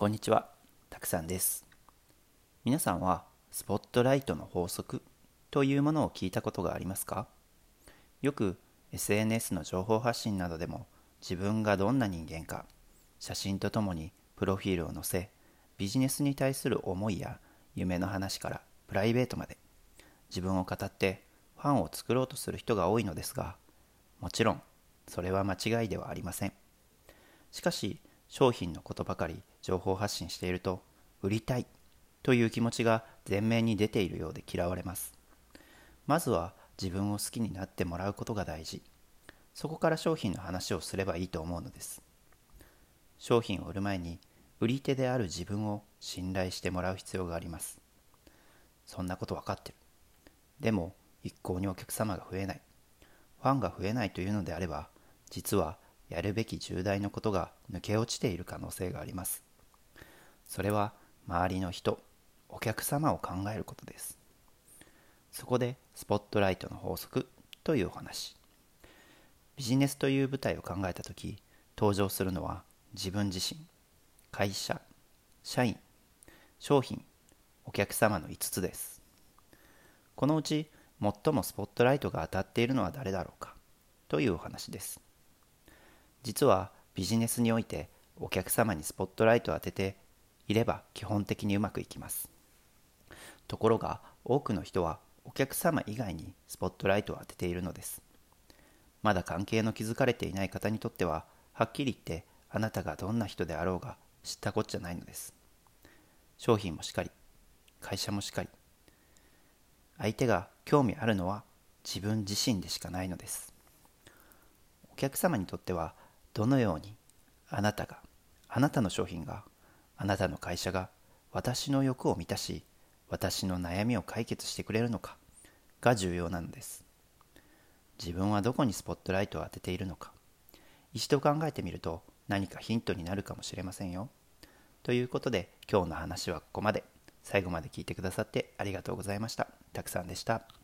こんにちは、たくさんです。皆さんはスポットライトの法則というものを聞いたことがありますか？よく SNS の情報発信などでも自分がどんな人間か写真とともにプロフィールを載せビジネスに対する思いや夢の話からプライベートまで自分を語ってファンを作ろうとする人が多いのですがもちろんそれは間違いではありません。しかし商品のことばかり情報発信していると売りたいという気持ちが前面に出ているようで嫌われます。まずは自分を好きになってもらうことが大事。そこから商品の話をすればいいと思うのです。商品を売る前に売り手である自分を信頼してもらう必要があります。そんなこと分かってる。でも一向にお客様が増えない。ファンが増えないというのであれば実はやるべき重大なことが抜け落ちている可能性があります。それは周りの人お客様を考えることです。そこでスポットライトの法則というお話。ビジネスという舞台を考えた時登場するのは自分自身会社社員商品お客様の5つです。このうち最もスポットライトが当たっているのは誰だろうかというお話です。実はビジネスにおいてお客様にスポットライトを当てていれば基本的にうまくいきます。ところが多くの人はお客様以外にスポットライトを当てているのです。まだ関係の築かれていない方にとってははっきり言ってあなたがどんな人であろうが知ったこっちゃないのです。商品もしかり会社もしかり相手が興味あるのは自分自身でしかないのです。お客様にとってはどのようにあなたがあなたの商品があなたの会社が私の欲を満たし私の悩みを解決してくれるのかが重要なのです。自分はどこにスポットライトを当てているのか一度考えてみると何かヒントになるかもしれませんよ。ということで今日の話はここまで。最後まで聞いてくださってありがとうございました。たくさんでした。